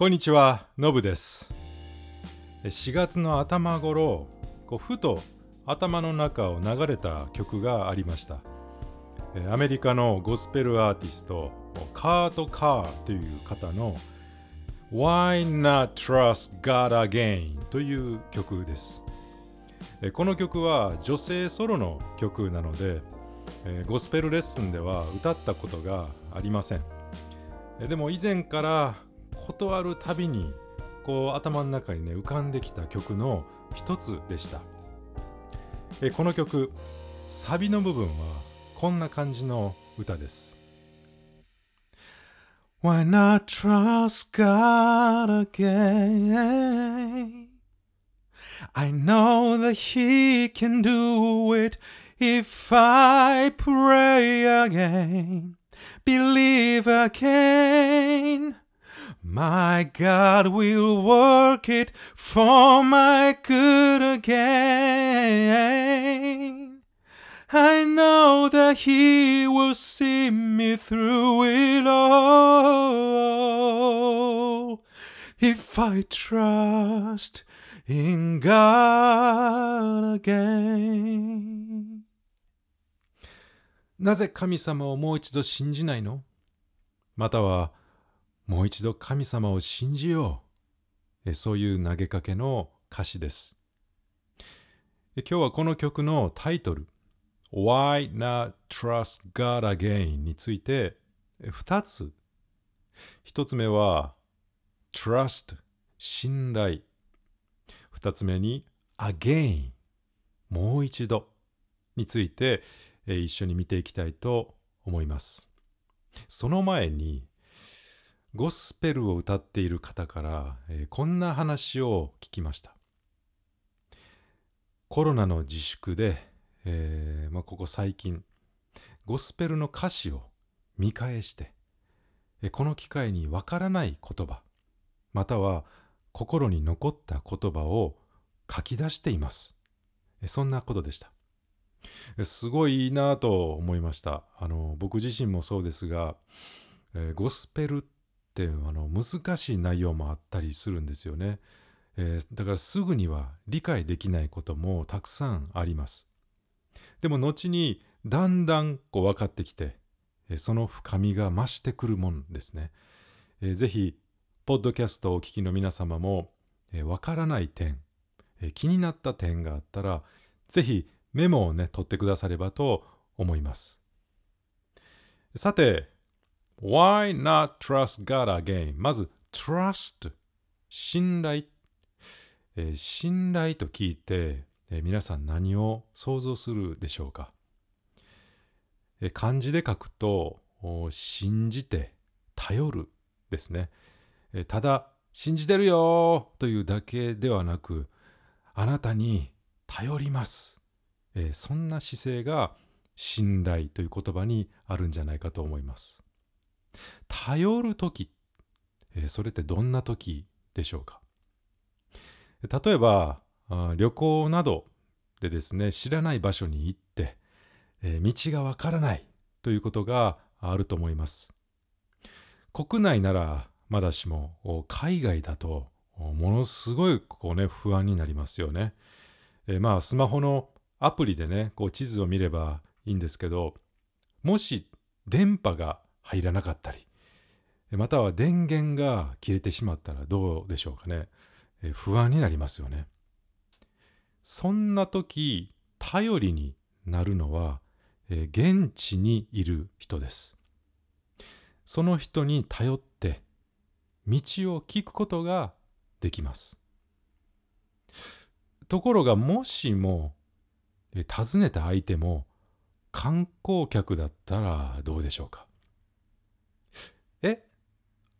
こんにちは、のぶです。4月の頭頃、こうふと頭の中を流れた曲がありました。アメリカのゴスペルアーティスト、カート・カーという方の Why Not Trust God Again という曲です。この曲は女性ソロの曲なので、ゴスペルレッスンでは歌ったことがありません。でも以前から断るたびにこう頭の中にね浮かんできた曲の一つでしたえこの曲サビの部分はこんな感じの歌です Why not trust God again? I know that He can do it if I pray again, believe again. My God will work it for my good again. I know that He will see me through it all if I trust in God again. なぜ神様をもう一度信じないのまたは もう一度神様を信じよう。そういう投げかけの歌詞です。今日はこの曲のタイトル Why Not Trust God Again? について2つ。1つ目は Trust 信頼。2つ目に Again もう一度について一緒に見ていきたいと思います。その前にゴスペルを歌っている方から、えーこんな話を聞きました。コロナの自粛で、えーまあ、ここ最近、ゴスペルの歌詞を見返して、えーこの機会にわからない言葉、または心に残った言葉を書き出しています。そんなことでした。すごいいいなと思いました。あの僕自身もそうですが、えーゴスペルっってあの難しい内容もあったりするんですよね、えーだからすぐには理解できないこともたくさんあります。でも後にだんだんこう分かってきて、えーその深みが増してくるもんですね、えーぜひポッドキャストをお聞きの皆様も、えーわからない点、えー気になった点があったらぜひメモをね取ってくださればと思います。さて Why not trust God again? まず、trust、信頼。えー信頼と聞いて、えー皆さん何を想像するでしょうか、えー漢字で書くと、信じて、頼るですね。えーただ、信じてるよというだけではなく、あなたに頼ります。えーそんな姿勢が信頼という言葉にあるんじゃないかと思います。頼るとき、えーそれってどんなときでしょうか？例えば旅行などでですね知らない場所に行って、えー道がわからないということがあると思います。国内ならまだしも海外だとものすごいこうね不安になりますよね、えーまあスマホのアプリでねこう地図を見ればいいんですけどもし電波が入らなかったり。または電源が切れてしまったらどうでしょうかね。え不安になりますよね。そんな時頼りになるのはえ現地にいる人です。その人に頼って道を聞くことができます。ところがもしもえ尋ねた相手も観光客だったらどうでしょうか。え？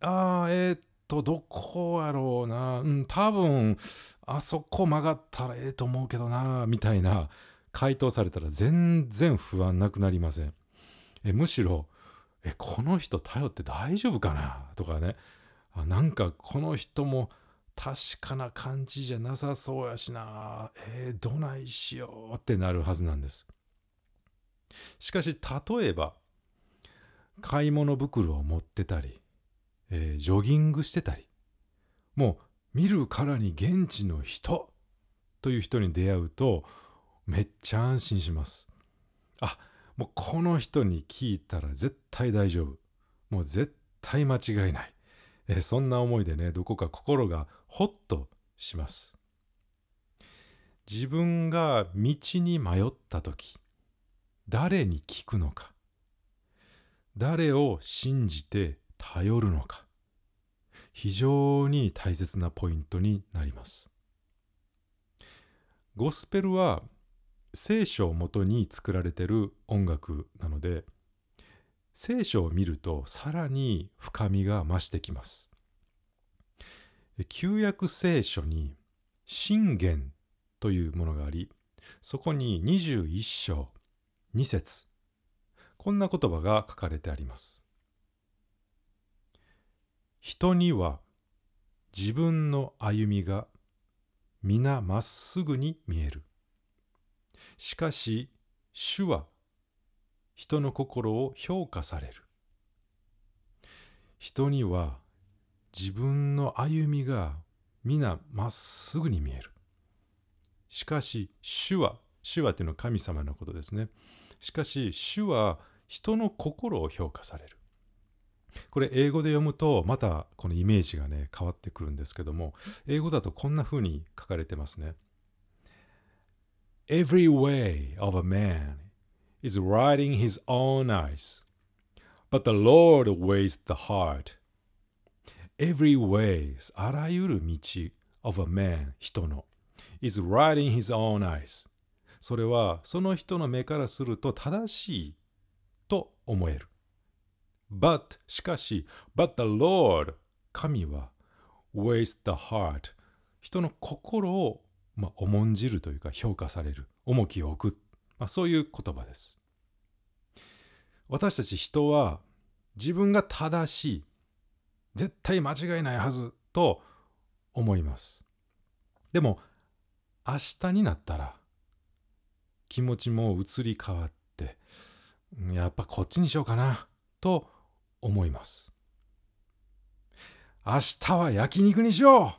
ああ、えーっと、どこやろうな。うん、多分、あそこ曲がったらええと思うけどな、みたいな回答されたら全然不安なくなりません。えむしろ、え、この人頼って大丈夫かな？とかね。あなんかこの人も確かな感じじゃなさそうやしな。えーどないしようってなるはずなんです。しかし、例えば、買い物袋を持ってたり、えージョギングしてたり、もう見るからに現地の人という人に出会うとめっちゃ安心します。あもうこの人に聞いたら絶対大丈夫。もう絶対間違いない。えそんな思いでね、どこか心がほっとします。自分が道に迷った時、誰に聞くのか、誰を信じて頼るのか、非常に大切なポイントになります。ゴスペルは聖書をもとに作られている音楽なので聖書を見るとさらに深みが増してきます旧約聖書に信玄というものがありそこに21章2節こんな言葉が書かれてあります人には自分の歩みが皆まっすぐに見えるしかし、主は人の心を評価される。人には自分の歩みが皆まっすぐに見える。しかし、主は、主はというのは神様のことですね。しかし、主は人の心を評価される。これ英語で読むとまたこのイメージがね変わってくるんですけども英語だとこんな風に書かれてますね。Every way of a man is right in his own eyes, but the Lord weighs the heart. Every way, あらゆる道 of a man, 人の is right in his own eyes. それはその人の目からすると正しい思える。But しかし、but the Lord 神は weighs the heart 人の心をまあ、重んじるというか評価される重きを置く、まあ、そういう言葉です。私たち人は自分が正しい絶対間違いないはずと思います。でも明日になったら気持ちも移り変わってやっぱこっちにしようかなと思います明日は焼肉にしよう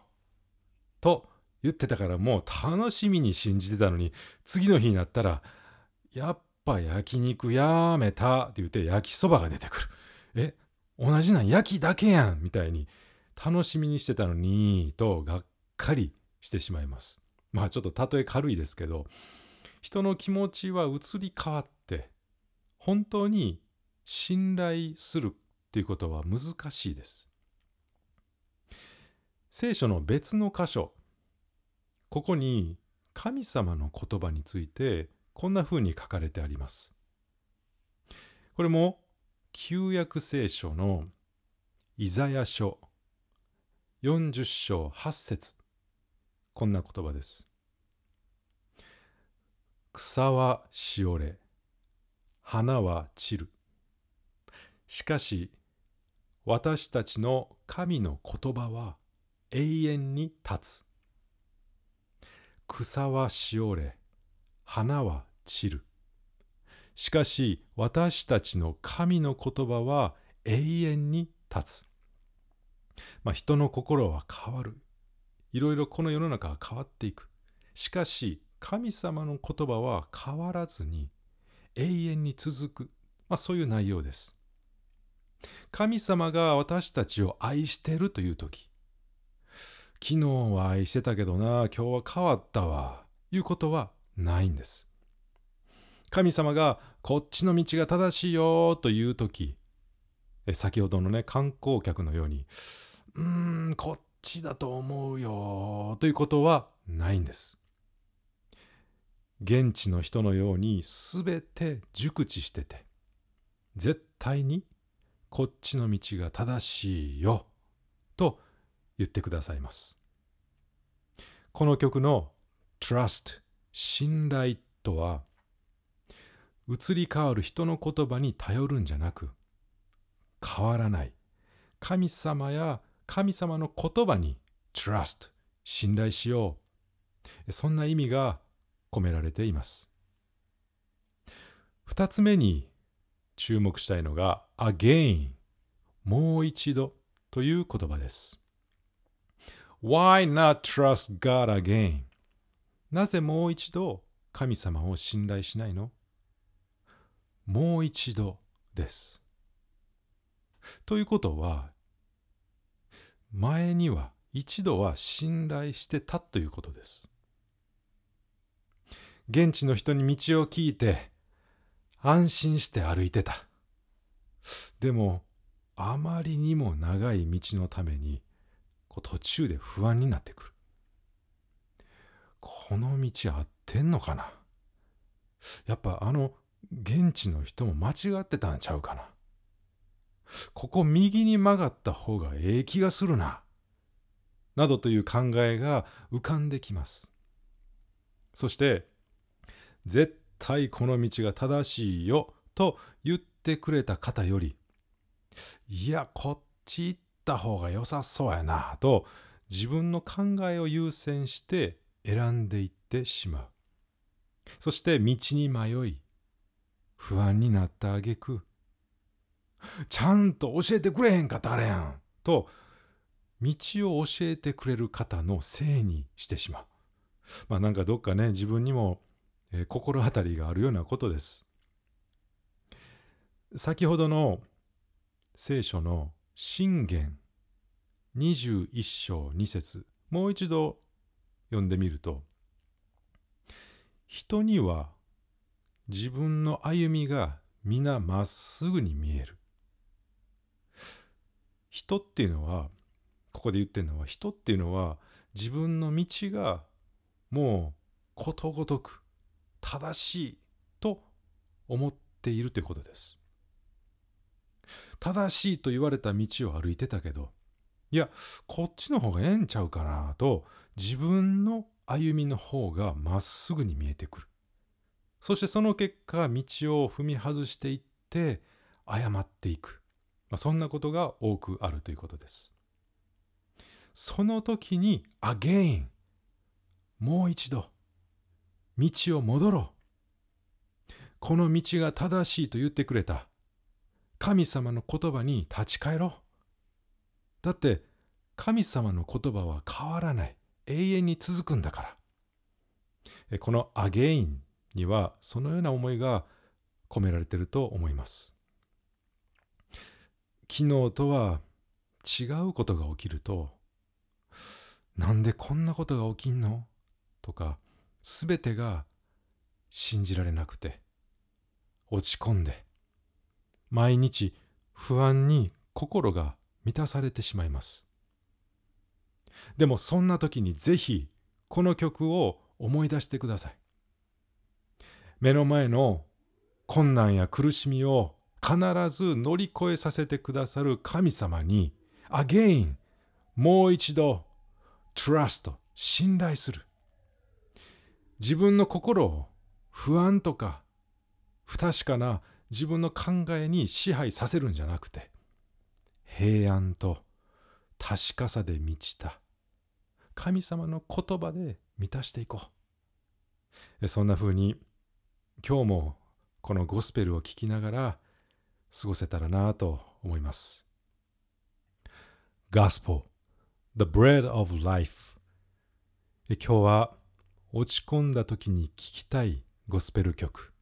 と言ってたからもう楽しみに信じてたのに次の日になったらやっぱ焼肉やめたって言って焼きそばが出てくる。え同じなん焼きだけやんみたいに楽しみにしてたのにとがっかりしてしまいます。まあちょっと例え軽いですけど人の気持ちは移り変わって本当に信頼するっていうことは難しいです。聖書の別の箇所ここに神様の言葉についてこんな風に書かれてあります。これも旧約聖書のイザヤ書40章8節こんな言葉です。草はしおれ、花は散る。しかし、私たちの神の言葉は永遠に立つ。草はしおれ、花は散る。しかし私たちの神の言葉は永遠に立つ。まあ、人の心は変わる。いろいろこの世の中は変わっていく。しかし神様の言葉は変わらずに永遠に続く。まあ、そういう内容です。神様が私たちを愛してるという時昨日は愛してたけどな、今日は変わったわ、いうことはないんです。神様がこっちの道が正しいよという時え先ほどのね観光客のようにうーんこっちだと思うよということはないんです。現地の人のように全て熟知してて絶対にこっちの道が正しいよと言ってくださいます。この曲の trust 信頼とは移り変わる人の言葉に頼るんじゃなく変わらない神様や神様の言葉に trust 信頼しようそんな意味が込められています二つ目に注目したいのが again もう一度という言葉です Why not trust God again? なぜもう一度神様を信頼しないの？もう一度です。ということは、前には一度は信頼してたということです。現地の人に道を聞いて安心して歩いてた。でもあまりにも長い道のためにこう途中で不安になってくる。この道合ってんのかな？やっぱあの現地の人も間違ってたんちゃうかな？ここ右に曲がった方がええ気がするな。などという考えが浮かんできます。そして絶対この道が正しいよと言ってくれた方よりいやこっち行った方が良さそうやなと自分の考えを優先して選んでいってしまう。そして道に迷い不安になったあげく。ちゃんと教えてくれへんかったからやんと道を教えてくれる方のせいにしてしまう。まあなんかどっかね自分にもえー、心当たりがあるようなことです。先ほどの聖書の信玄21章2節もう一度読んでみると人には自分の歩みが皆まっすぐに見える。人っていうのはここで言ってるのは人っていうのは自分の道がもうことごとく正しいと思っているということです。正しいと言われた道を歩いてたけど、いや、こっちの方がええんちゃうかなと、自分の歩みの方がまっすぐに見えてくる。そしてその結果、道を踏み外していって、誤っていく。まあ、そんなことが多くあるということです。その時に、again、もう一度、道を戻ろう。この道が正しいと言ってくれた。神様の言葉に立ち返ろう。だって神様の言葉は変わらない。永遠に続くんだから。このアゲインにはそのような思いが込められていると思います。昨日とは違うことが起きると、なんでこんなことが起きんの？とか、すべてが信じられなくて落ち込んで毎日不安に心が満たされてしまいます。でもそんな時にぜひこの曲を思い出してください。目の前の困難や苦しみを必ず乗り越えさせてくださる神様に again もう一度 trust 信頼する。自分の心を不安とか不確かな自分の考えに支配させるんじゃなくて平安と確かさで満ちた神様の言葉で満たしていこう。そんな風に今日もこのゴスペルを聞きながら過ごせたらなと思います。Gospel The Bread of Life. 今日は落ち込んだ時に聴きたいゴスペル曲。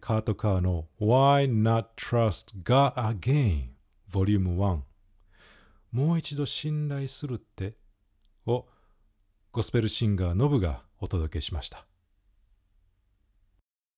カート・カーの Why Not Trust God Again? Vol.1 もう一度信頼するって？をゴスペルシンガーノブがお届けしました。